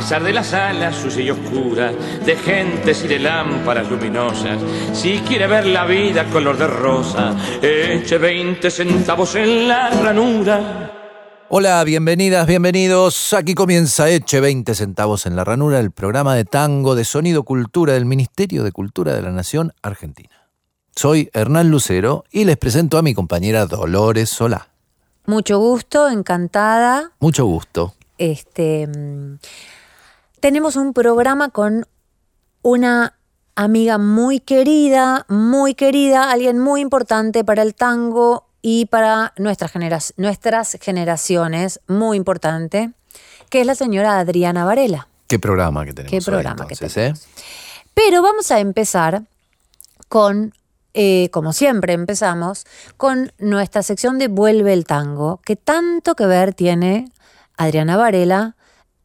Pesar de las salas sucias y oscuras, de gentes y de lámparas luminosas, si quiere ver la vida color de rosa, eche 20 centavos en la ranura. Hola, bienvenidas, bienvenidos. Aquí comienza Eche 20 centavos en la ranura, el programa de tango de sonido cultura del Ministerio de Cultura de la Nación Argentina. Soy Hernán Lucero y les presento a mi compañera Dolores Solá. Mucho gusto, encantada. Mucho gusto. Este, mm, tenemos un programa con una amiga muy querida, muy querida, alguien muy importante para el tango y para nuestras, genera- nuestras generaciones, muy importante, que es la señora Adriana Varela. ¿Qué programa que tenemos Qué hoy, programa que tenemos. eh? Pero vamos a empezar con, eh, como siempre empezamos, con nuestra sección de Vuelve el Tango, que tanto que ver tiene Adriana Varela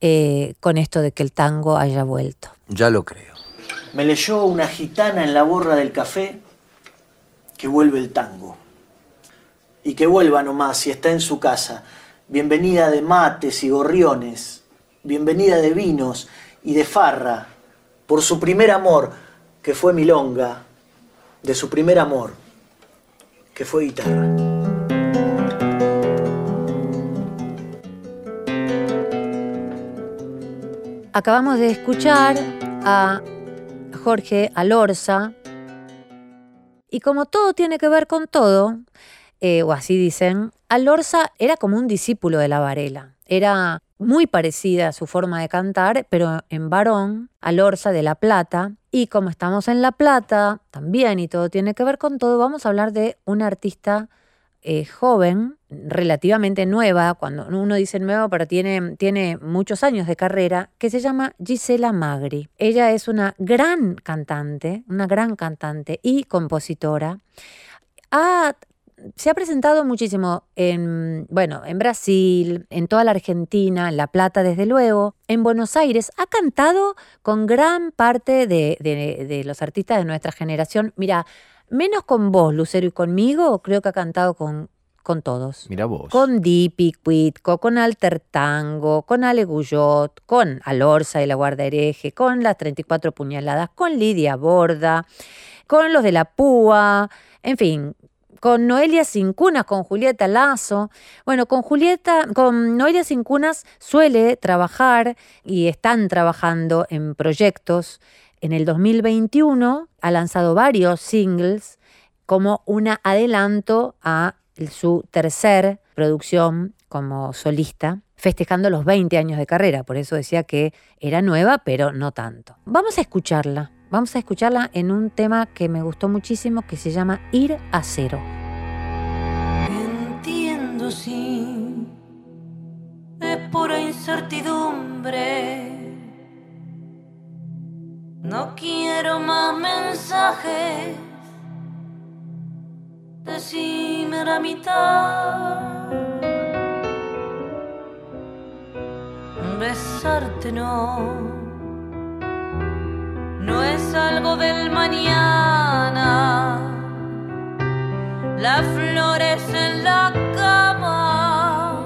eh, con esto de que el tango haya vuelto. Ya lo creo. Me leyó una gitana en la borra del café que vuelve el tango. Y que vuelva nomás si está en su casa. Bienvenida de mates y gorriones. Bienvenida de vinos y de farra. Por su primer amor, que fue milonga. De su primer amor, que fue guitarra. Acabamos de escuchar a Jorge Alorza y como todo tiene que ver con todo, eh, o así dicen, Alorza era como un discípulo de la Varela. Era muy parecida a su forma de cantar, pero en varón, Alorza de La Plata. Y como estamos en La Plata también y todo tiene que ver con todo, vamos a hablar de una artista eh, joven, relativamente nueva, cuando uno dice nueva, pero tiene, tiene muchos años de carrera, que se llama Gisela Magri. Ella es una gran cantante, una gran cantante y compositora. Ha- se ha presentado muchísimo en, bueno, en Brasil, en toda la Argentina, en La Plata, desde luego, en Buenos Aires. Ha cantado con gran parte de, de- de los artistas de nuestra generación. Mira, menos con vos, Lucero, y conmigo, creo que ha cantado con, con todos. Mira vos. Con Di Picuitco, con Alter Tango, con Ale Guyot, con Alorza y la Guarda Hereje, con las 34 puñaladas, con Lidia Borda, con los de la Púa, en fin, con Noelia Cincunas, con Julieta Lazo. Bueno, con Julieta, con Noelia Cincunas suele trabajar y están trabajando en proyectos. En el 2021 ha lanzado varios singles como un adelanto a su tercer producción como solista, festejando los 20 años de carrera. Por eso decía que era nueva, pero no tanto. Vamos a escucharla. Vamos a escucharla en un tema que me gustó muchísimo que se llama Ir a cero. Entiendo sí, es pura incertidumbre. No quiero más mensajes. Decime la mitad. Besarte no. No es algo del mañana. Las flores en la cama,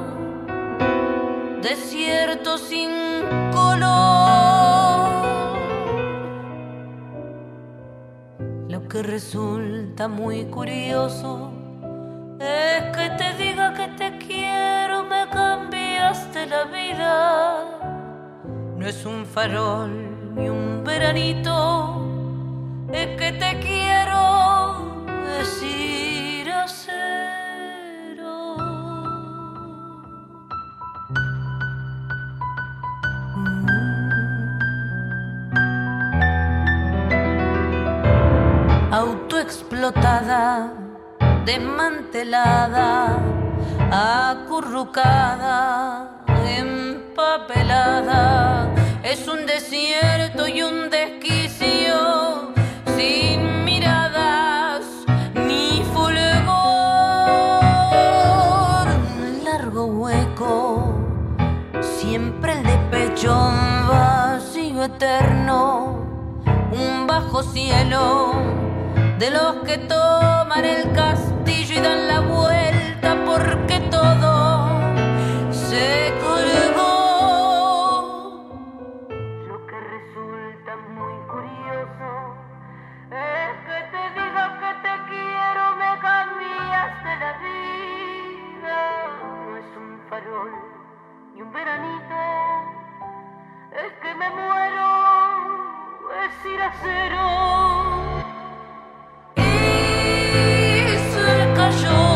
desierto sin color. Lo que resulta muy curioso es que te diga que te quiero, me cambiaste la vida. No es un farol ni un veranito, es que te quiero decir a cero. Mm. Autoexplotada, desmantelada, acurrucada, empapelada es un desierto y un desquicio sin miradas ni fulgor. Largo hueco, siempre el de pecho vacío eterno, un bajo cielo de los que toman el castillo y dan la vuelta cambiaste la vida. No es un farol ni un veranito, es que me muero, es ir a cero. Y se cayó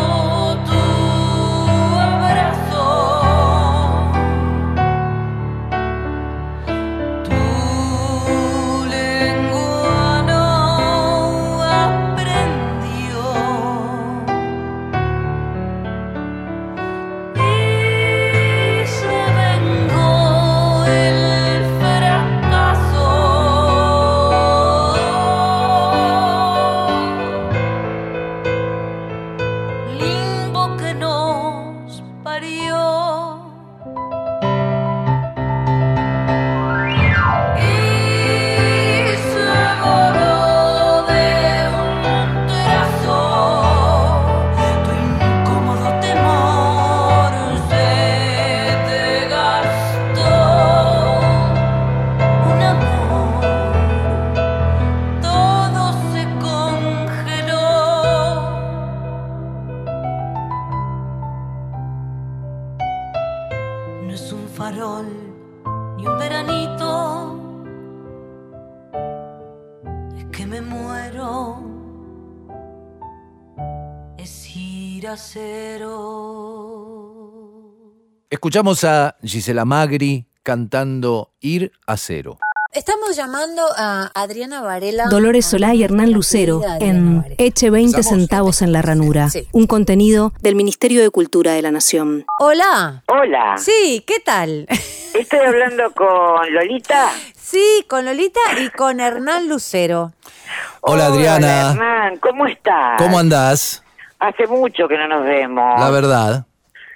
Escuchamos a Gisela Magri cantando Ir a Cero. Estamos llamando a Adriana Varela. Dolores Solá y Hernán Lucero Adriana en. Eche 20 centavos en la ranura, Sí. un contenido del Ministerio de Cultura de la Nación. Hola. Hola, Sí, ¿qué tal? estoy hablando con Lolita. Sí, con Lolita y con Hernán Lucero. Hola Adriana, Hernán, ¿cómo estás? ¿cómo andás? Hace mucho que no nos vemos. La verdad,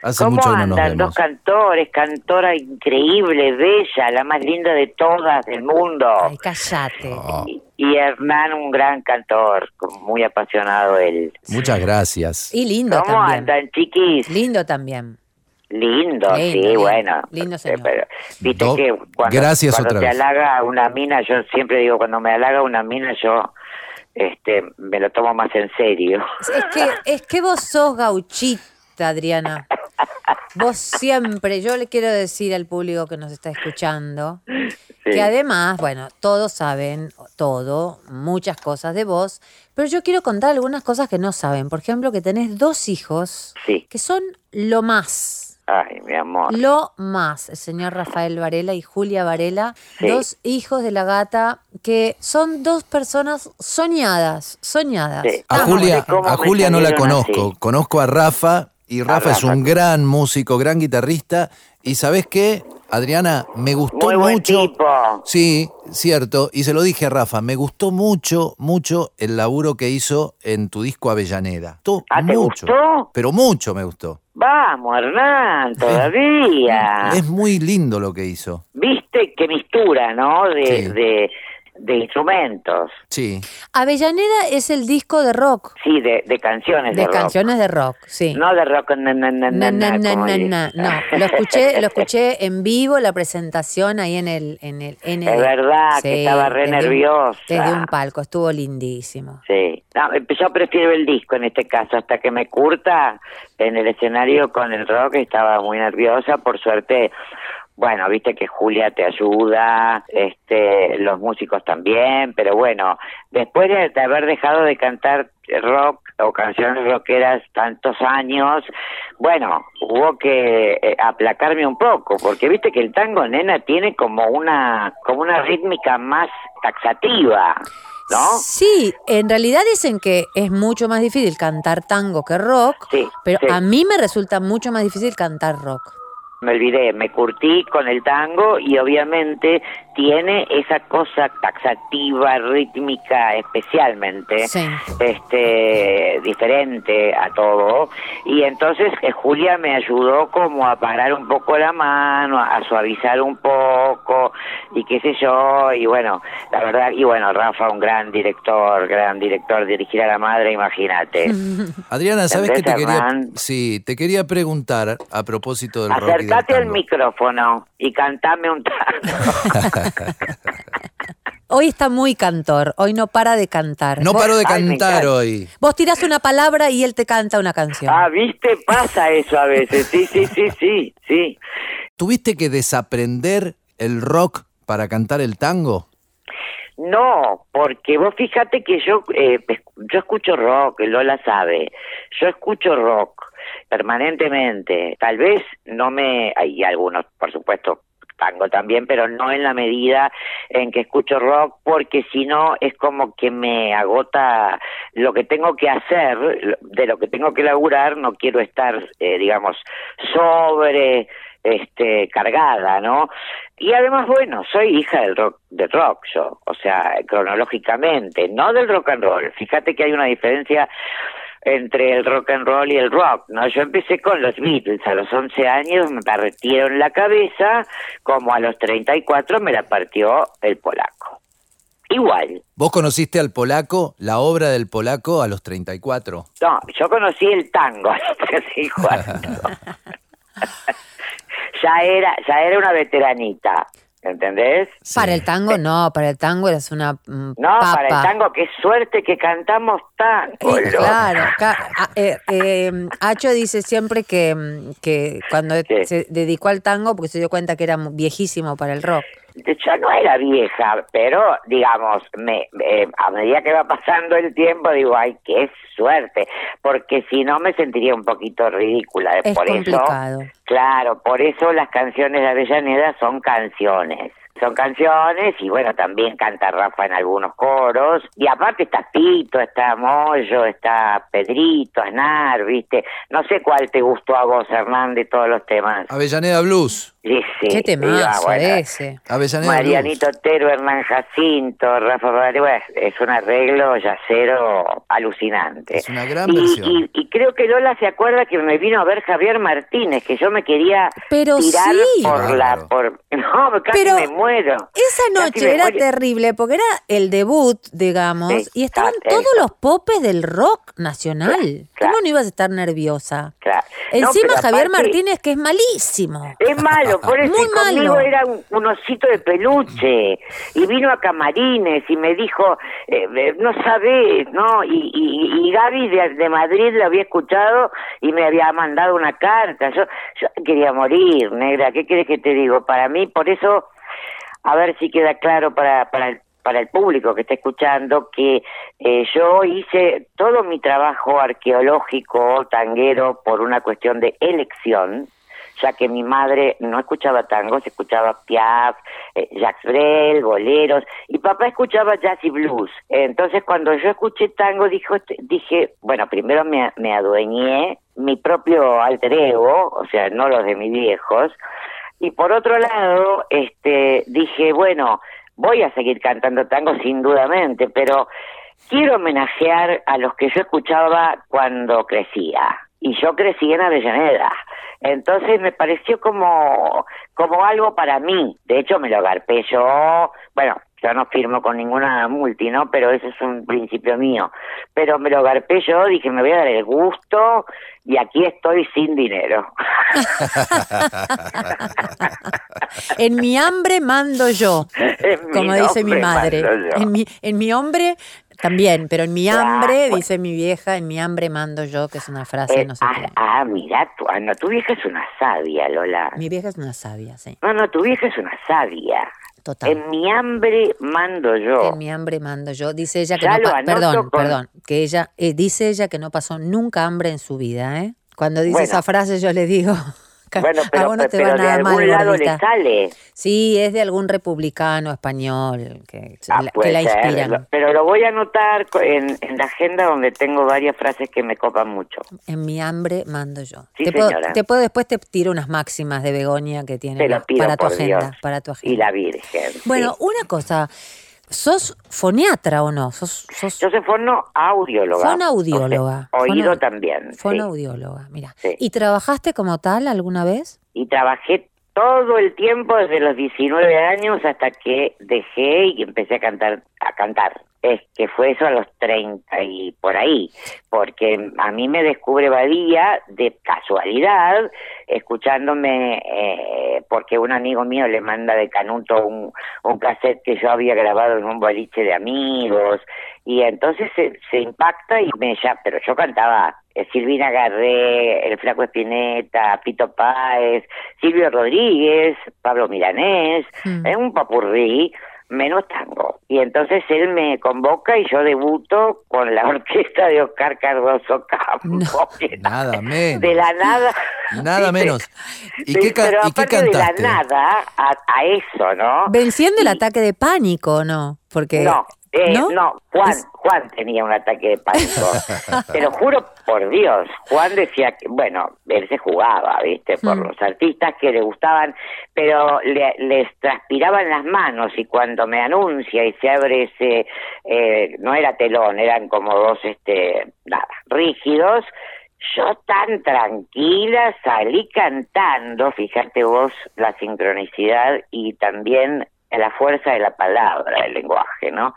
hace ¿Cómo mucho que no nos andan? vemos. Dos cantores, cantora increíble, bella, la más linda de todas del mundo. Ay, cállate. Oh, Y, y Hernán, un gran cantor, muy apasionado él. muchas gracias. Y lindo ¿Cómo también. andan, chiquis? Lindo también. Lindo, Lindo, sí, lindo. bueno. Lindo Eh, señor. pero, Viste Do- que cuando, gracias cuando otra te vez. halaga una mina, yo siempre digo, cuando me halaga una mina, yo este me lo tomo más en serio. Es que, es que vos sos gauchita, Adriana. Vos siempre, yo le quiero decir al público que nos está escuchando, Sí. que además, bueno, todos saben todo, muchas cosas de vos, pero yo quiero contar algunas cosas que no saben. Por ejemplo, que tenés dos hijos Sí. que son lo más. Ay, mi amor. Lo más, el señor Rafael Varela y Julia Varela, Sí. dos hijos de la gata que son dos personas soñadas, soñadas. Sí. A ¿Cómo Julia, a Julia no la conozco, así? conozco a Rafa y Rafa, es un gran músico, gran guitarrista y ¿sabes qué? Adriana, me gustó Muy buen mucho. tipo. Sí, cierto, y se lo dije a Rafa, me gustó mucho, mucho el laburo que hizo en tu disco Avellaneda. Gustó ¿Ah, te mucho, gustó? pero mucho me gustó. Vamos, Hernán, todavía. Es muy lindo lo que hizo. Viste qué mistura, ¿no? De, Sí. de, de instrumentos. Sí. Avellaneda es el disco de rock, Sí, de, de canciones de, de rock. canciones de rock, sí. No de rock, na, na, na, No, na, no, na, no, como no, dice. no, no. Lo escuché, lo escuché en vivo, la presentación ahí en el, en el, en el- Es verdad, que estaba re desde un- nerviosa. desde un palco, estuvo lindísimo. Sí, no, yo prefiero el disco en este caso, hasta que me curta en el escenario con el rock estaba muy nerviosa, por suerte, bueno, viste que Julia te ayuda, este, los músicos también, pero bueno, después de, haber dejado de cantar rock o canciones rockeras tantos años, bueno, hubo que eh, aplacarme un poco, porque viste que el tango, nena, tiene como una, como una rítmica más taxativa. ¿No? Sí, en realidad dicen que es mucho más difícil cantar tango que rock, Sí, pero sí. a mí me resulta mucho más difícil cantar rock. Me olvidé, me curtí con el tango y obviamente tiene esa cosa taxativa, rítmica especialmente, Sí. este, diferente a todo. Y entonces eh, Julia me ayudó como a parar un poco la mano, a suavizar un poco y qué sé yo. Y bueno, la verdad, y bueno, Rafa, un gran director, gran director, dirigir a la madre, imagínate. Adriana, ¿sabes qué te ¿Entendés, quería? Sí, te quería preguntar a propósito del rock Acercate al micrófono y cantame un tango. Hoy está muy cantor, hoy no para de cantar. No paro de Ay, cantar hoy. vos tirás una palabra y él te canta una canción. Ah, viste, pasa eso a veces. Sí, sí, sí, sí, sí. ¿Tuviste que desaprender el rock para cantar el tango? No, porque vos fíjate que yo eh, yo escucho rock, Lola sabe. Yo escucho rock permanentemente. Tal vez no me hay algunos, por supuesto, tango también, pero no en la medida en que escucho rock, porque si no es como que me agota lo que tengo que hacer, de lo que tengo que laburar, no quiero estar, eh, digamos, sobre este cargada, ¿no? Y además, bueno, soy hija del rock, del rock yo, o sea, cronológicamente, no del rock and roll. Fíjate que hay una diferencia entre el rock and roll y el rock, ¿no? Yo empecé con los Beatles, a los 11 años me partieron la cabeza, como a los 34 me la partió el polaco. Igual, ¿Vos conociste al polaco, la obra del polaco, a los 34? no, yo conocí el tango a los 34. ya era, ya era una veteranita, ¿entendés? Para el tango no, para el tango eres una mm, No, papa. para el tango, qué suerte que cantamos Sí, claro, eh, eh, Acho dice siempre que, mm, que cuando se dedicó al tango, porque se dio cuenta que era viejísimo para el rock. Yo no era vieja, pero digamos, me, eh, a medida que va pasando el tiempo, digo, ay, qué suerte, porque si no me sentiría un poquito ridícula. Es por complicado. eso, claro, por eso las canciones de Avellaneda son canciones. Son canciones y bueno, también canta Rafa en algunos coros. Y aparte está Pito, está Moyo, está Pedrito, Aznar, ¿viste? No sé cuál te gustó a vos, Hernán, de todos los temas. Avellaneda Blues. Sí, sí. Qué temazo Ah, bueno. ese. Avellaneda Marianito Otero, Hernán Jacinto, Rafa Rodríguez, bueno, es un arreglo yacero alucinante. Es una gran y, versión. y- y creo que Lola se acuerda que me vino a ver Javier Martínez, que yo me quería Pero tirar sí. por la... por No, casi Pero me muero. Esa noche era muero. terrible porque era el debut, digamos, Sí, y estaban todos los popes del rock nacional. Claro. ¿Cómo no ibas a estar nerviosa? No, Encima Javier aparte- Martínez, que es malísimo. Es malo, por eso Muy conmigo malo. era un, un osito de peluche y vino a Camarines y me dijo, eh, eh, no sabés, ¿no? Y, y, y Gaby de, de Madrid lo había escuchado y me había mandado una carta. Yo, yo quería morir, negra, ¿qué quieres que te digo? Para mí, por eso, a ver si queda claro para, para el para el público que está escuchando que eh, yo hice todo mi trabajo arqueológico tanguero por una cuestión de elección ya que mi madre no escuchaba tangos, escuchaba Piaf, eh, Jacques Brel, boleros, y papá escuchaba jazz y blues. Entonces cuando yo escuché tango dijo, dije, bueno, primero me, me adueñé mi propio alter ego, o sea, no los de mis viejos, y por otro lado, este, dije, bueno, voy a seguir cantando tango sin dudamente, pero quiero homenajear a los que yo escuchaba cuando crecía. Y yo crecí en Avellaneda. Entonces me pareció como, como algo para mí. De hecho, me lo agarpé yo. Bueno, yo no firmo con ninguna multi, ¿no? Pero ese es un principio mío. Pero me lo agarpé yo, dije, me voy a dar el gusto y aquí estoy sin dinero. En mi hambre mando yo, En como dice mi madre. En mi, en mi hombre también, pero en mi hambre, bueno. dice mi vieja, en mi hambre mando yo, que es una frase, Eh, no sé ah, qué. ah, mira, tu, ah, no, tu vieja es una sabia, Lola. Mi vieja es una sabia, sí. No, no, tu vieja es una sabia. Total. En mi hambre mando yo. En mi hambre mando yo. Dice ella que Ya no perdón, con- perdón, que ella eh, dice ella que no pasó nunca hambre en su vida, ¿eh? Cuando dice Bueno. esa frase yo le digo, Bueno, a pero, no te pero va de nada algún mal, lado le sale. Sí, es de algún republicano español que, Ah, la, que la inspiran. pero lo voy a anotar en, en la agenda donde tengo varias frases que me copan mucho. En mi hambre mando yo. Sí, te, puedo, señora. te puedo después te tiro unas máximas de Begoña que tiene para tu agenda, para tu agenda. Y la Virgen. Bueno, sí. una cosa, ¿sos foniatra o no? ¿Sos, sos Yo soy fonoaudióloga. Fonaudióloga. O sea, oído Fono- también. sí. fonoaudióloga? Mira. Sí. ¿Y trabajaste como tal alguna vez? y trabajé todo el tiempo desde los 19 años hasta que dejé y empecé a cantar a cantar. Es que fue eso a los 30 y por ahí porque a mí me descubre Badía de casualidad escuchándome eh, porque un amigo mío le manda de Canuto un, un cassette que yo había grabado en un boliche de amigos y entonces se, se impacta y me ya pero yo cantaba Silvina Garré, el Flaco Espineta, Pito Páez, Silvio Rodríguez, Pablo Milanés, Mm. es un papurrí menos tango. Y entonces él me convoca y yo debuto con la orquesta de Oscar Cardoso Campo. que Nada menos. De la nada. Nada menos. ¿Y Sí, qué, ca- pero y qué aparte cantaste? de la nada a, a eso, ¿no? Venciendo el ataque de pánico, ¿no? Porque No, eh, ¿no? no, Juan, Juan tenía un ataque de pánico. Te lo juro por Dios, Juan decía que, bueno, él se jugaba, ¿viste? Por Mm. los artistas que le gustaban, pero le- les transpiraban las manos y cuando me anuncia y se abre ese, eh, no era telón, eran como dos, este, nada, rígidos, yo tan tranquila salí cantando, fíjate vos la sincronicidad y también la fuerza de la palabra, del lenguaje, ¿no?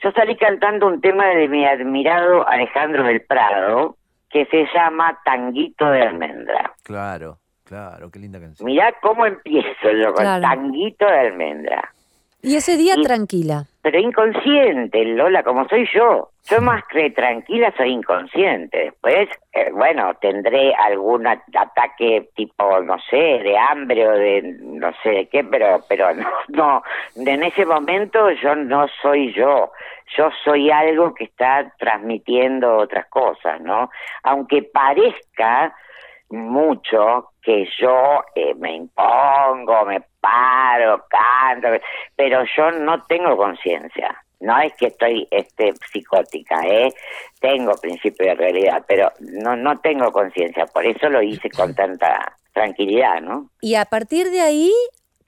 Yo salí cantando un tema de mi admirado Alejandro del Prado que se llama Tanguito de Almendra. Claro, claro, qué linda canción. Mirá cómo empiezo yo con Claro. Tanguito de Almendra. Y ese día Y- tranquila. Pero inconsciente, Lola, como soy yo. Yo más que tranquila soy inconsciente. Después, eh, bueno, tendré algún ataque tipo, no sé, de hambre o de no sé de qué, pero, pero no, no. En ese momento yo no soy yo. Yo soy algo que está transmitiendo otras cosas, ¿no? Aunque parezca mucho que yo eh, me impongo, me paro, canto, pero yo no tengo conciencia. No es que estoy este psicótica, ¿eh? Tengo principio de realidad, pero no no tengo conciencia, por eso lo hice con tanta tranquilidad, ¿no? Y a partir de ahí,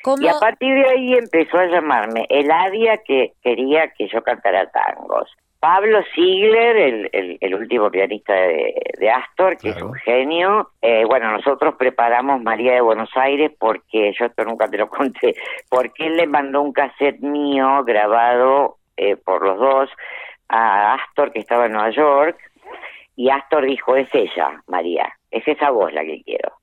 ¿cómo? Y a partir de ahí empezó a llamarme Eladia que quería que yo cantara tangos. Pablo Ziegler, el, el, el último pianista de, de Astor, que es un genio. Eh, bueno, nosotros preparamos María de Buenos Aires porque, yo esto nunca te lo conté, porque él le mandó un cassette mío grabado eh, por los dos a Astor, que estaba en Nueva York, y Astor dijo, es ella, María, es esa voz la que quiero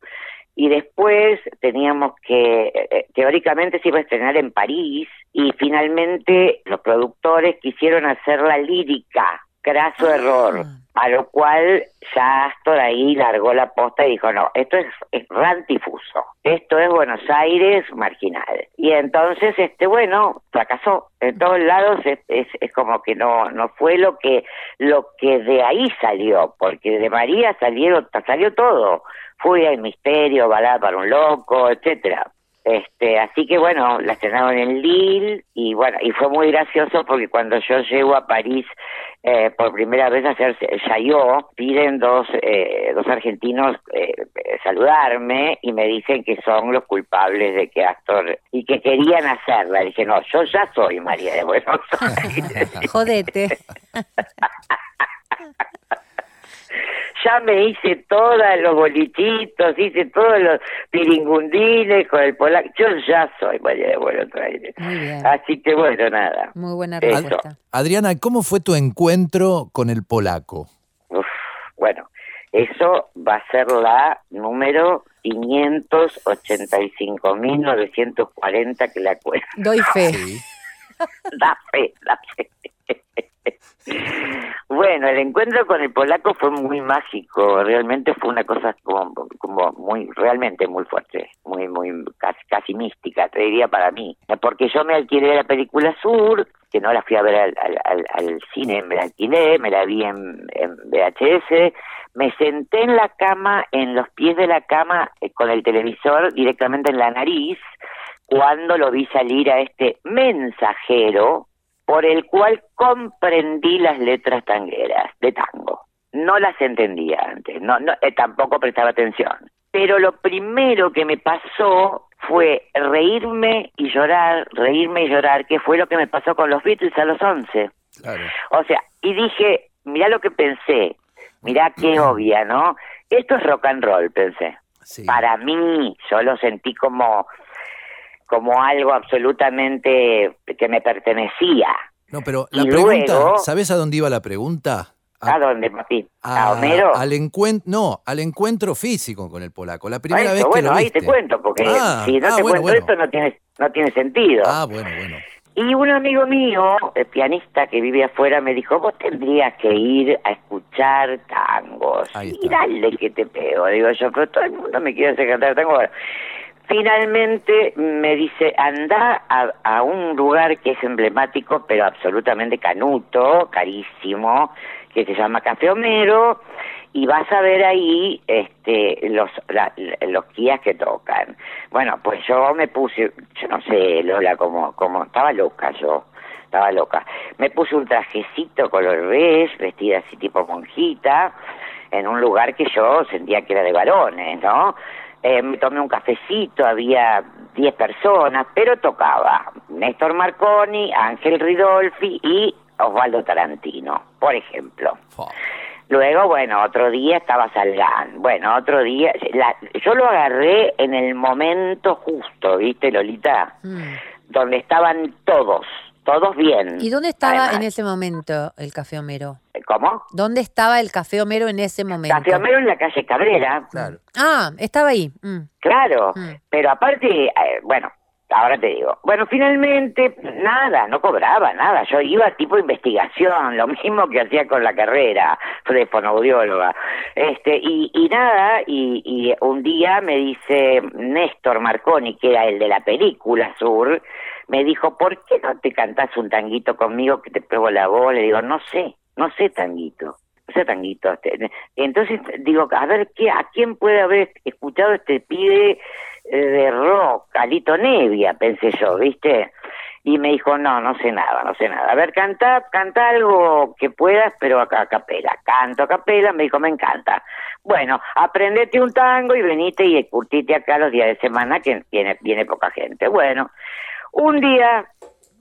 y después teníamos que, eh, teóricamente se iba a estrenar en París y finalmente los productores quisieron hacer la lírica, craso Ah. error, a lo cual ya Astor ahí largó la posta y dijo, no, esto es, es rantifuso, esto es Buenos Aires marginal. Y entonces, este bueno, fracasó. En todos lados es, es, es como que no no fue lo que lo que de ahí salió, porque de María salieron salió todo. Fui al misterio, balada para un loco, etcétera. Este, así que bueno, la estrenaron en Lille y bueno, y fue muy gracioso porque cuando yo llego a París eh, por primera vez a hacer Chaillot, piden dos, eh, dos argentinos eh, eh, saludarme y me dicen que son los culpables de que Astor y que querían hacerla. Dije, no, yo ya soy María de Buenos Aires. Jodete. ya me hice todos los bolichitos, hice todos los piringundines con el polaco. Yo ya soy María de Buenos Aires. Muy bien. Así que bueno, nada. Muy buena Eso. respuesta. Adriana, ¿cómo fue tu encuentro con el polaco? Uf, bueno, eso va a ser la número 585.940 que la cuento. Doy fe. Sí. Da fe, da fe. Bueno, el encuentro con el polaco fue muy mágico, realmente fue una cosa como, muy, realmente muy fuerte, muy, muy, casi, casi mística, te diría para mí, porque yo me alquilé la película Sur, que no la fui a ver al, al, al, al cine, me la me la vi en, en VHS, me senté en la cama, en los pies de la cama, eh, con el televisor directamente en la nariz, cuando lo vi salir a este mensajero por el cual comprendí las letras tangueras de tango. No las entendía antes, no, no eh, tampoco prestaba atención. Pero lo primero que me pasó fue reírme y llorar, reírme y llorar, que fue lo que me pasó con los Beatles a los 11. Claro. O sea, y dije, mirá lo que pensé, mirá qué obvia, ¿no? Esto es rock and roll, pensé. Sí. Para mí, yo lo sentí como, como algo absolutamente que me pertenecía. No, pero la Y pregunta, luego- ¿sabes a dónde iba la pregunta? ¿A dónde, papi? ¿A, a- Homero? Al encuentro, no, al encuentro físico con el polaco. La primera Eso, vez que bueno, lo ahí viste. te cuento, porque Ah, si no ah, te bueno, cuento bueno. esto no tiene, no tiene sentido. Ah, bueno, bueno. Y un amigo mío, el pianista que vive afuera, me dijo, vos tendrías que ir a escuchar tangos. Y dale que te pego. Digo yo, pero todo el mundo me quiere hacer cantar tango. Finalmente me dice, anda a, a un lugar que es emblemático, pero absolutamente canuto, carísimo, que se llama Café Homero, y vas a ver ahí este los los guías que tocan. Bueno, pues yo me puse, yo no sé, Lola, como, como estaba loca yo, estaba loca. Me puse un trajecito color beige, vestida así tipo monjita, en un lugar que yo sentía que era de varones, ¿no? Eh, me tomé un cafecito, había 10 personas, pero tocaba Néstor Marconi, Ángel Ridolfi y Osvaldo Tarantino, por ejemplo. Luego, bueno, otro día estaba Salgán. Bueno, otro día. la- yo lo agarré en el momento justo, ¿viste, Lolita? Mm. Donde estaban todos, todos bien. ¿Y dónde estaba además. en ese momento el Café Homero? ¿Cómo? ¿Dónde estaba el Café Homero en ese momento? Café Homero en la calle Cabrera. Claro. Ah, estaba ahí. Mm. Claro, Mm. pero aparte, eh, bueno, ahora te digo. Bueno, finalmente, nada, no cobraba nada. Yo iba tipo investigación, lo mismo que hacía con la carrera de fonoaudióloga. Este, y, y nada, y, y un día me dice Néstor Marconi, que era el de la película Sur, me dijo, ¿por qué no te cantás un tanguito conmigo que te pego la voz? Le digo, no sé, no sé tanguito. No sé tanguito. Este, Entonces digo, a ver, ¿qué, ¿a quién puede haber escuchado este pibe eh, de rock? Alito Nevia, pensé yo, ¿viste? Y me dijo, no, no sé nada, no sé nada. A ver, canta, canta algo que puedas, pero a, a capela. Canto a capela, me dijo, me encanta. Bueno, aprendete un tango y venite y curtite acá los días de semana que viene, viene poca gente. Bueno, un día,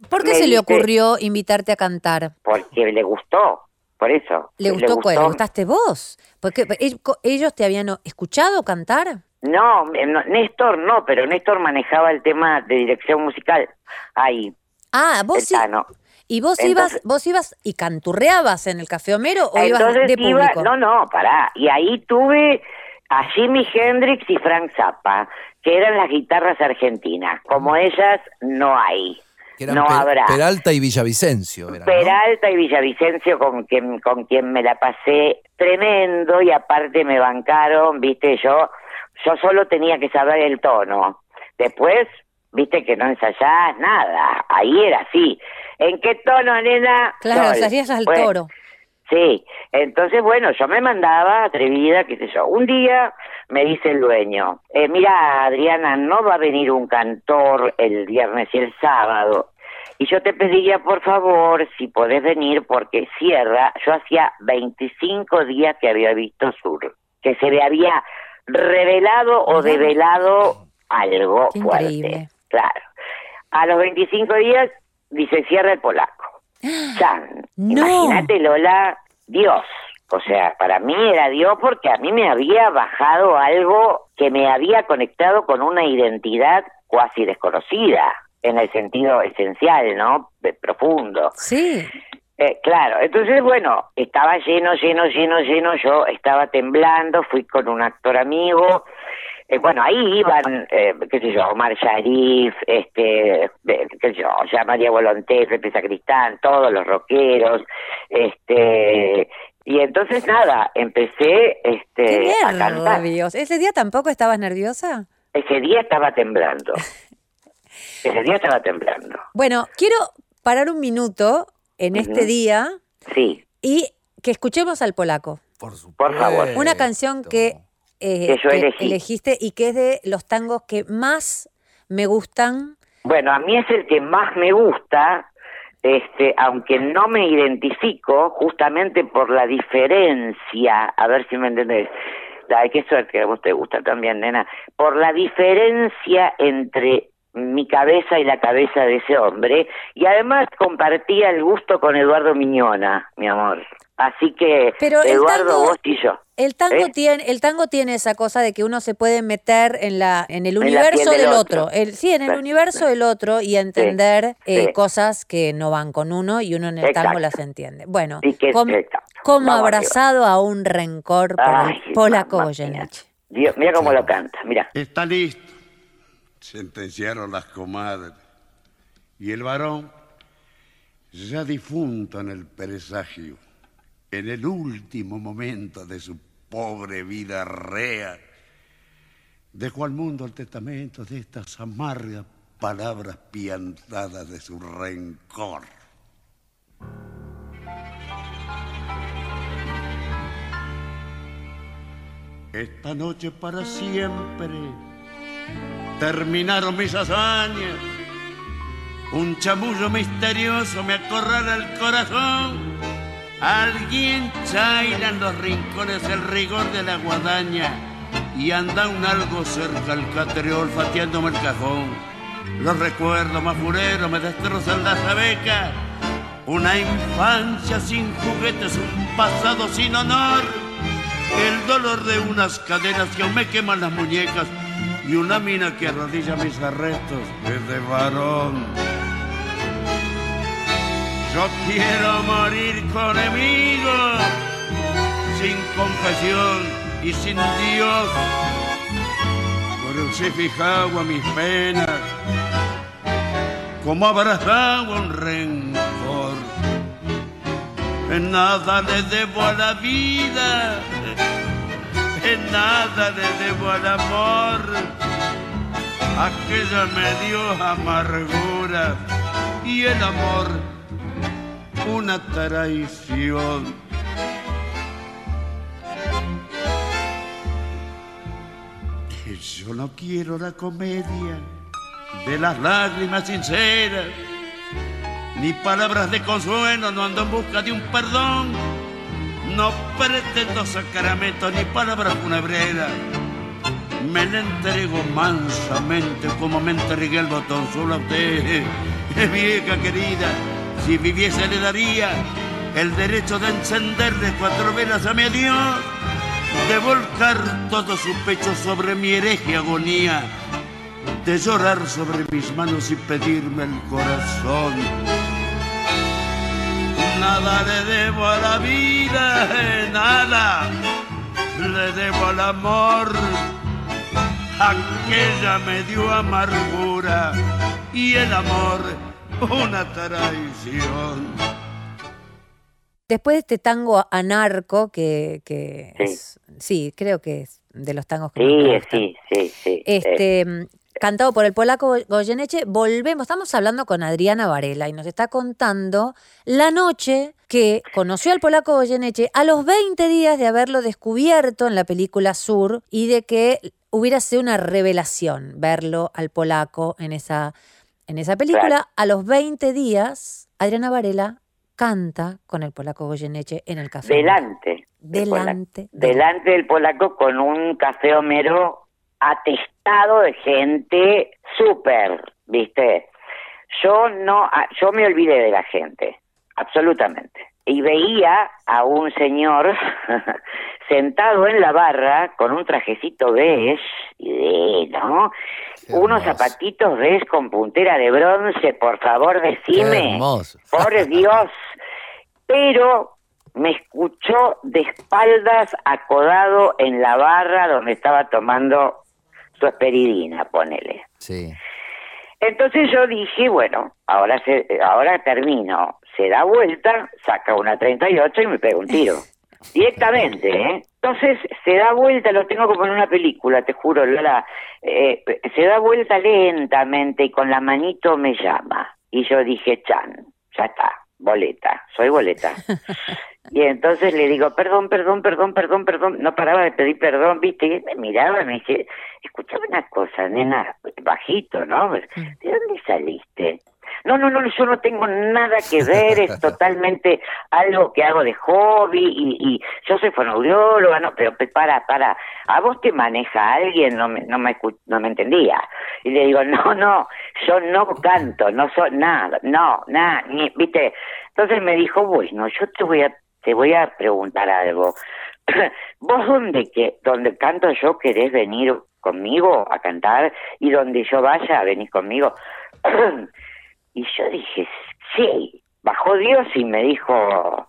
¿Por qué se le ocurrió invitarte a cantar? porque le gustó, por eso. ¿Le gustó, cuál? ¿Le gustaste vos? Porque ellos- ellos te habían escuchado cantar. No, eh, no, Néstor no, pero Néstor manejaba el tema de dirección musical. Ahí, Ah, vos sí. ¿Y vos Entonces- ibas, vos ibas y canturreabas en el Café Homero o ibas de iba, público? no, no, pará. Y ahí tuve a Jimi Hendrix y Frank Zappa, que eran las guitarras argentinas. Como ellas, no hay. Que eran no habrá. Peralta y Villavicencio. eran, ¿no? Peralta y Villavicencio con quien, con quien me la pasé tremendo y aparte me bancaron, viste, yo, yo solo tenía que saber el tono. Después, viste que no ensayás nada, ahí era así. ¿En qué tono, nena? Claro, salías al Bueno, toro. Sí, entonces bueno, yo me mandaba atrevida, qué sé yo. Un día me dice el dueño, eh, mira Adriana, no va a venir un cantor el viernes y el sábado. Y yo te pediría por favor si podés venir porque cierra, yo hacía 25 días que había visto Sur, que se le había revelado o develado algo fuerte. Claro. A los 25 días dice cierra el polaco. No. Imagínate, Lola, Dios. O sea, para mí era Dios porque a mí me había bajado algo que me había conectado con una identidad cuasi desconocida, en el sentido esencial, ¿no? De- profundo. Sí. Eh, claro, entonces bueno, estaba lleno, lleno, lleno, lleno, yo estaba temblando, fui con un actor amigo, eh, bueno, ahí iban, eh, qué sé yo, Omar Sharif, este, qué sé yo, ya María Volonté, Pepe Sacristán, todos los rockeros, este, y entonces nada, empecé este, ¡Qué a cantar. nervios! ¿Ese día tampoco estabas nerviosa? Ese día estaba temblando. Ese día estaba temblando. Bueno, quiero parar un minuto en este día Sí, y que escuchemos al polaco. Por supuesto. Por favor. Una canción que, eh, Que yo elegí. elegiste y que es de los tangos que más me gustan. Bueno, a mí es el que más me gusta, este, aunque no me identifico justamente por la diferencia, a ver si me entendés. Ay, qué suerte que a vos te gusta también, nena. Por la diferencia entre mi cabeza y la cabeza de ese hombre, y además compartía el gusto con Eduardo Miñona, mi amor. Así que Pero el Eduardo, tango- vos y yo. El tango ¿Eh? tiene, el tango tiene esa cosa de que uno se puede meter en la, en el universo del del otro. otro. El, sí, en el universo del otro y entender eh, sí. cosas que no van con uno y uno en el tango las entiende. Bueno, como Vamos abrazado a un rencor por el polaco Goyeneche. Dios, mira cómo lo canta, mira. Está listo. Sentenciaron las comadres. Y el varón, ya difunto en el presagio, en el último momento de su pobre vida rea, dejó al mundo el testamento de estas amargas palabras piantadas de su rencor. Esta noche para siempre terminaron mis hazañas. Un chamullo misterioso me acorrala el corazón. Alguien chaira en los rincones el rigor de la guadaña y anda un algo cerca al catreo olfateándome el cajón. Los recuerdos más fureros me destrozan las abecas. Una infancia sin juguetes, un pasado sin honor. El dolor de unas cadenas que aún me queman las muñecas y una mina que arrodilla mis arrestos es de varón. Yo quiero morir con enemigos, sin confesión y sin Dios. Crucificado a mis penas, como abrazado un rencor. En nada le debo a la vida, en nada le debo al amor. Aquella me dio amargura y el amor una traición. Yo no quiero la comedia de las lágrimas sinceras, ni palabras de consuelo, no ando en busca de un perdón. No pretendo sacramentos ni palabras funebreras. Me la entrego mansamente como me entregué el botón solo a usted. Vieja querida, si viviese le daría el derecho de encenderle cuatro velas a mi Dios, de volcar todo su pecho sobre mi hereje agonía, de llorar sobre mis manos y pedirme el corazón. Nada le debo a la vida, nada le debo al amor. Aquella me dio amargura y el amor una traición. Después de este tango anarco, que, que Sí. es- sí, creo que es de los tangos que más Sí, me gustan. sí, sí, sí. Este, mm, cantado por el polaco Goyeneche, volvemos, estamos hablando con Adriana Varela y nos está contando la noche que conoció al polaco Goyeneche a los 20 días de haberlo descubierto en la película Sur y de que hubiera sido una revelación verlo al polaco en esa, en esa película. Claro. A los 20 días, Adriana Varela canta con el polaco Goyeneche en el café. delante. del Delante del- Delante del polaco con un café Homero atestado de gente súper, ¿viste? Yo no, ah, yo me olvidé de la gente, absolutamente. Y veía a un señor sentado en la barra con un trajecito beige, y, ¿no? Qué Unos hermoso. zapatitos beige con puntera de bronce, por favor, decime. Por Dios. Pero me escuchó de espaldas acodado en la barra donde estaba tomando su esperidina, ponele. Sí. Entonces yo dije, bueno, ahora se, ahora termino, se da vuelta, saca una 38 y me pega un tiro. Directamente, ¿eh? Entonces se da vuelta, lo tengo como en una película, te juro, Lola. eh, se da vuelta lentamente y con la manito me llama. Y yo dije, Chan, ya está, boleta, soy boleta. Y entonces le digo, perdón, perdón, perdón, perdón, perdón. No paraba de pedir perdón, ¿viste? Y me miraba y me dice, escuchame una cosa, nena, bajito, ¿no? ¿De dónde saliste? No, no, no, yo no tengo nada que ver, es totalmente algo que hago de hobby y, y yo soy fonoaudióloga, no, pero pe- para, para, ¿a vos te maneja alguien? No me, no me, no me entendía. Y le digo, no, no, yo no canto, no soy nada, no, nada, ni, viste. Entonces me dijo, bueno, yo te voy a, te voy a preguntar algo. ¿Vos dónde, que, donde canto yo querés venir conmigo a cantar y donde yo vaya venís conmigo? Y yo dije, sí, bajó Dios y me dijo,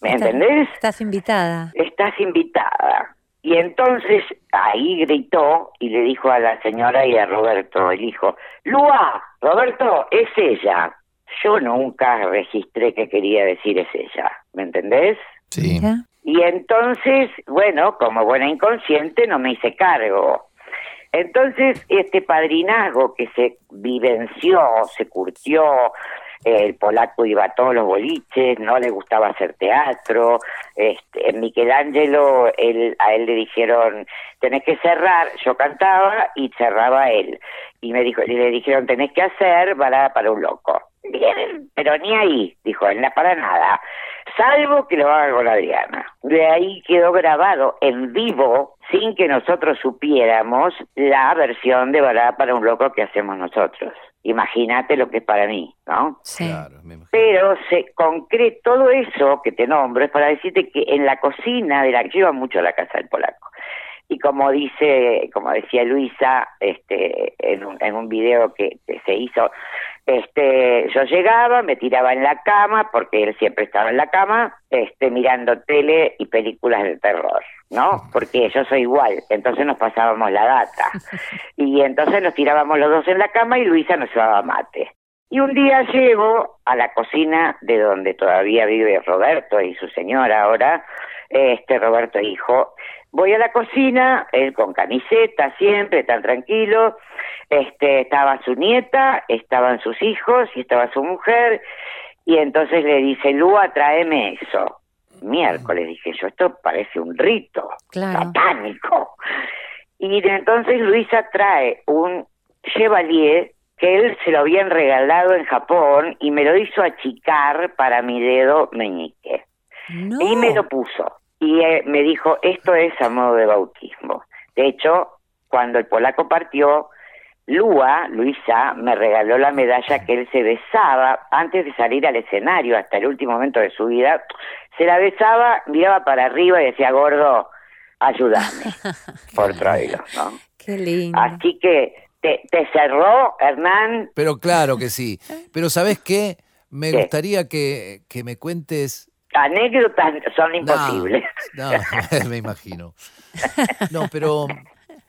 ¿me Estás- entendés? Estás invitada. Estás invitada. Y entonces ahí gritó y le dijo a la señora y a Roberto, el hijo, Lua, Roberto, es ella. Yo nunca registré que quería decir es ella, ¿me entendés? Sí. Y entonces, bueno, como buena inconsciente no me hice cargo. Entonces, este padrinazgo que se vivenció, se curtió, el polaco iba a todos los boliches, no le gustaba hacer teatro, este, Michelangelo, él, a él le dijeron, tenés que cerrar, yo cantaba y cerraba él. Y me dijo, y le dijeron, tenés que hacer balada para un loco. Bien, pero ni ahí, dijo, en la para nada, salvo que lo haga con Adriana. De ahí quedó grabado en vivo, sin que nosotros supiéramos, la versión de balada para un loco que hacemos nosotros. Imagínate lo que es para mí, ¿no? Sí. Claro, me. Pero se concreta todo eso que te nombro es para decirte que en la cocina de la yo iba mucho a la casa del polaco y como dice como decía Luisa este en un, en un video que, que se hizo este yo llegaba me tiraba en la cama porque él siempre estaba en la cama este mirando tele y películas de terror no porque yo soy igual entonces nos pasábamos la data. Y entonces nos tirábamos los dos en la cama y Luisa nos llevaba mate. Y un día llego a la cocina de donde todavía vive Roberto y su señora ahora, este Roberto hijo. Voy a la cocina, él con camiseta siempre, tan tranquilo. Este, estaba su nieta, estaban sus hijos y estaba su mujer. Y entonces le dice, Lua, tráeme eso. Miércoles, dije yo, esto parece un rito Claro. satánico. Y entonces Luisa trae un Chevalier que él se lo habían regalado en Japón y me lo hizo achicar para mi dedo meñique. No. Y me lo puso. Y eh, me dijo, esto es a modo de bautismo. De hecho, cuando el polaco partió, Lua, Luisa, me regaló la medalla que él se besaba antes de salir al escenario, hasta el último momento de su vida. Se la besaba, miraba para arriba y decía, gordo, ayúdame, por ¿no? Qué lindo. Así que te, te cerró, Hernán, Pero claro que sí. Pero ¿sabes qué? Me ¿Qué? gustaría que, que me cuentes... anécdotas son No, imposibles. No, me imagino. No, pero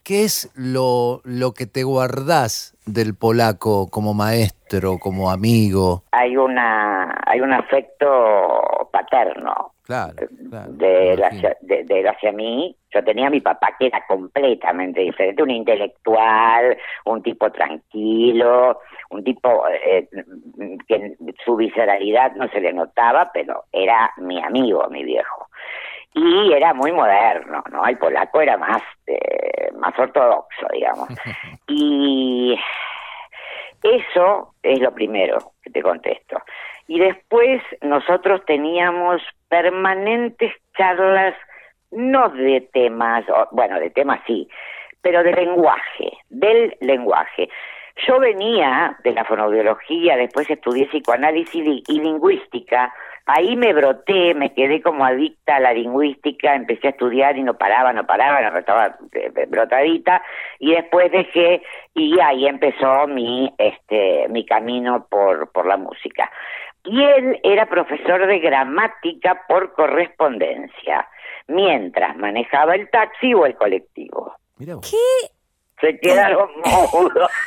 ¿qué es lo, lo que te guardás del polaco como maestro, como amigo? Hay una hay un afecto paterno Claro, claro. de él, hacia, de, de él hacia mí. Yo tenía a mi papá que era completamente diferente, un intelectual, un tipo tranquilo, un tipo eh, que su visceralidad no se le notaba, pero era mi amigo, mi viejo. Y era muy moderno, ¿no? El polaco era más, eh, más ortodoxo, digamos. Y eso es lo primero que te contesto. Y después nosotros teníamos permanentes charlas, no de temas, bueno, de temas sí, pero de lenguaje, del lenguaje. Yo venía de la fonoaudiología, después estudié psicoanálisis y lingüística, ahí me broté, me quedé como adicta a la lingüística, empecé a estudiar y no paraba, no paraba, no estaba eh, eh, brotadita, y después dejé y ahí empezó mi este mi camino por por la música. Y él era profesor de gramática por correspondencia, mientras manejaba el taxi o el colectivo. Vos. Se quedaron mudos.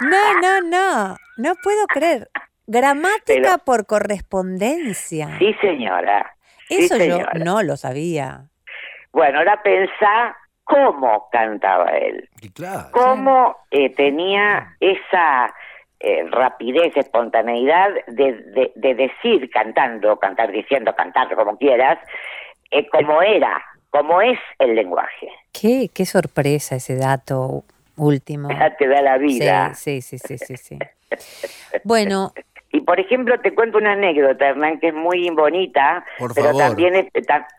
No, no, no. No puedo creer. Gramática Pero- por correspondencia. Sí, señora. Sí, Eso yo señora. no lo sabía. Bueno, ahora pensá cómo cantaba él. Y claro. cómo eh, tenía esa eh, rapidez, espontaneidad de, de- de decir cantando, cantar diciendo, cantar como quieras, eh, como era, como es el lenguaje. Qué, qué sorpresa ese dato último. Te da la vida. Sí, sí, sí, sí, sí, sí. Bueno, Y por ejemplo, te cuento una anécdota, Hernán, que es muy bonita, Por pero favor. también es,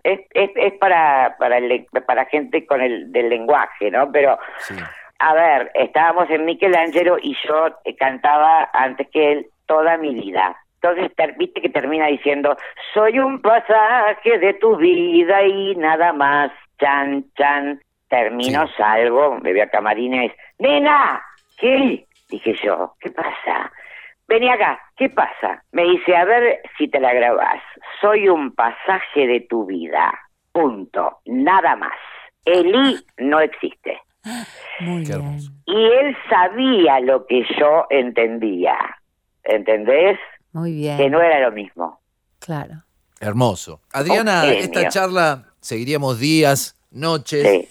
es, es, es para, para, el para gente con el del lenguaje, ¿no? Pero Sí. A ver, estábamos en Michelangelo y yo eh, cantaba antes que él toda mi vida. Entonces, viste que termina diciendo, soy un pasaje de tu vida y nada más, chan, chan. Termino, Sí. salgo, me veo a camarines, nena, ¿qué? Dije yo, ¿qué pasa? Vení acá, ¿qué pasa? Me dice, a ver si te la grabás. Soy un pasaje de tu vida, punto, nada más. El I no existe. muy Qué bien. hermoso. Y él sabía lo que yo entendía, ¿entendés? Muy bien. Que no era lo mismo. Claro. Hermoso. Adriana, esta charla seguiríamos días, noches. Sí,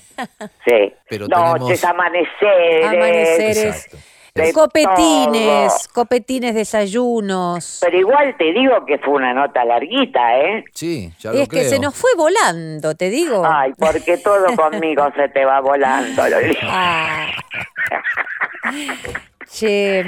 sí. Pero Noches, tenemos- amaneceres. Amaneceres. Exacto. De Copetines, todo. copetines, desayunos. Pero igual te digo que fue una nota larguita, ¿eh? Sí, ya lo Es que se nos fue volando, te digo. Ay, porque todo conmigo se te va volando. Loli. Ah. Che,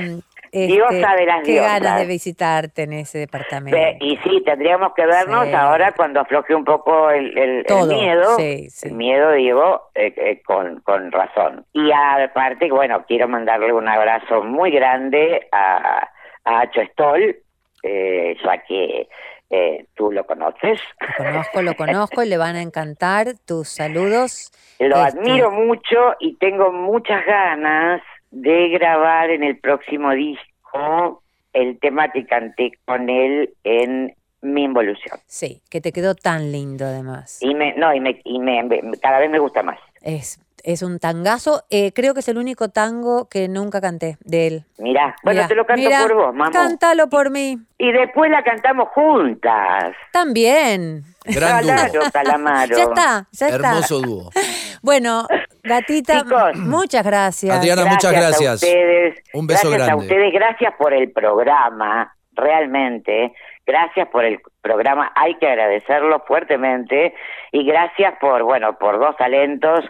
Este, sabe las qué diosas. ganas de visitarte en ese departamento. Ve, y sí, tendríamos que vernos Sí. ahora cuando afloje un poco el, el- el miedo. sí, sí. El miedo, digo, eh, eh, con, con razón. Y aparte, bueno, quiero mandarle un abrazo muy grande a, a Acho Stoll, eh, ya que eh, tú lo conoces. Lo conozco, lo conozco y le van a encantar tus saludos. Lo Este, admiro mucho y tengo muchas ganas de grabar en el próximo disco el tema que canté con él en Mi Involución. Sí, que te quedó tan lindo además. Y me, no, y, me, y me, me- cada vez me gusta más. Es, es un tangazo. Eh, creo que es el único tango que nunca canté de él. Mirá, bueno, Mirá, te lo canto mirá, por vos, mamá. Cántalo por mí. Y después la cantamos juntas. También. Gran dúo. Claro, Calamaro. Ya está, ya está. Hermoso dúo. Bueno, gatita, Chicos. muchas gracias. Adriana, muchas gracias. A ustedes. Un beso gracias a grande. ustedes, gracias por el programa, realmente. Gracias por el programa, hay que agradecerlo fuertemente y gracias por, bueno, por dos talentos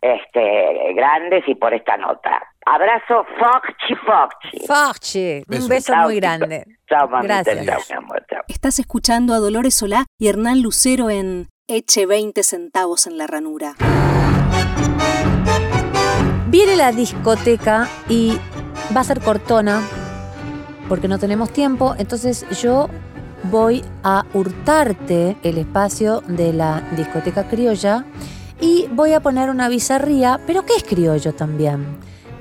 este grandes y por esta nota. Abrazo, Foxy Foxy. Beso. un beso Chao, muy grande. Chao, mamita, Gracias. chao, mi amor, chao. Estás escuchando a Dolores Solá y Hernán Lucero en Eche 20 centavos en la ranura. Viene la discoteca y va a ser cortona porque no tenemos tiempo, entonces yo voy a hurtarte el espacio de la discoteca criolla y voy a poner una bizarría, pero que es criollo también.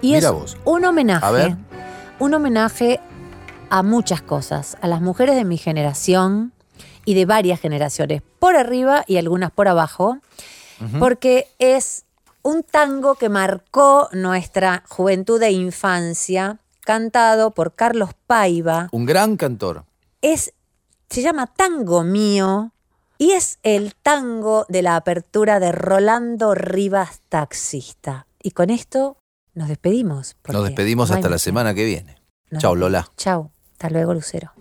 Y Mira es vos. un homenaje, A ver. un homenaje a muchas cosas, a las mujeres de mi generación y de varias generaciones, por arriba y algunas por abajo, porque es un tango que marcó nuestra juventud e infancia, cantado por Carlos Paiva. Un gran cantor. Es, se llama Tango Mío y es el tango de la apertura de Rolando Rivas Taxista. Y con esto nos despedimos. porque Nos despedimos no hasta la más semana que viene. No. Chao, Lola. Chao. Hasta luego, Lucero.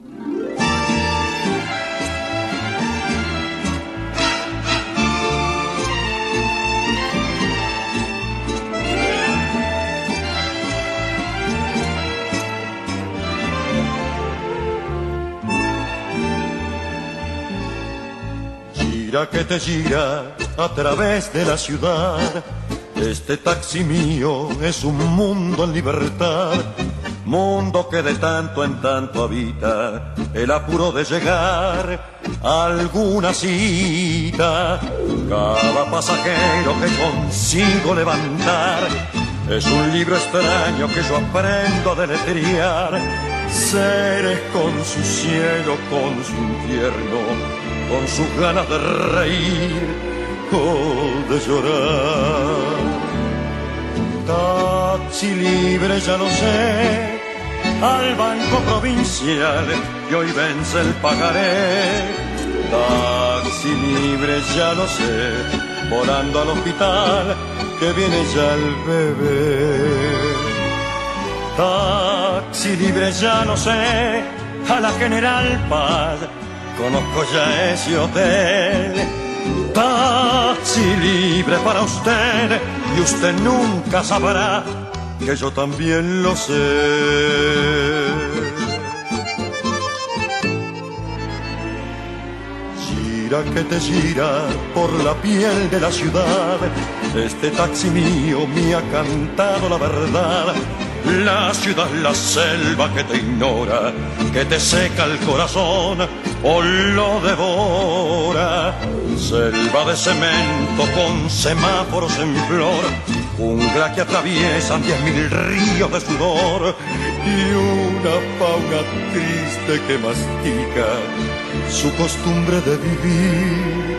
Gira que te gira a través de la ciudad. Este taxi mío es un mundo en libertad. Mundo que de tanto en tanto habita el apuro de llegar a alguna cita. Cada pasajero que consigo levantar es un libro extraño que yo aprendo a deletrear. Seres con su cielo, con su infierno, con sus ganas de reír o de llorar. Taxi libre, ya lo sé, al banco provincial que hoy vence el pagaré. Taxi libre, ya lo sé, volando al hospital que viene ya el bebé. Taxi libre, ya lo sé, a la General Paz, conozco ya ese hotel. Taxi libre para usted y usted nunca sabrá que yo también lo sé. Gira que te gira por la piel de la ciudad, este taxi mío me ha cantado la verdad. La ciudad, la selva que te ignora, que te seca el corazón o lo devora. Selva de cemento con semáforos en flor, jungla que atraviesan diez mil ríos de sudor y una fauna triste que mastica su costumbre de vivir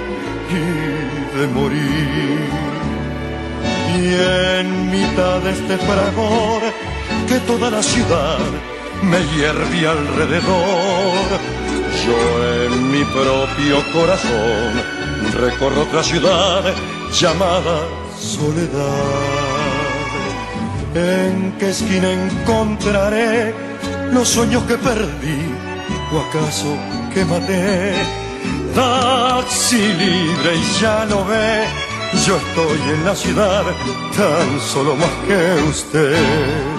y de morir. Y en mitad de este fragor que toda la ciudad me hierve alrededor, yo en mi propio corazón recorro otra ciudad llamada soledad. ¿En qué esquina encontraré los sueños que perdí o acaso que maté? Taxi libre y ya lo ve, yo estoy en la ciudad tan solo más que usted.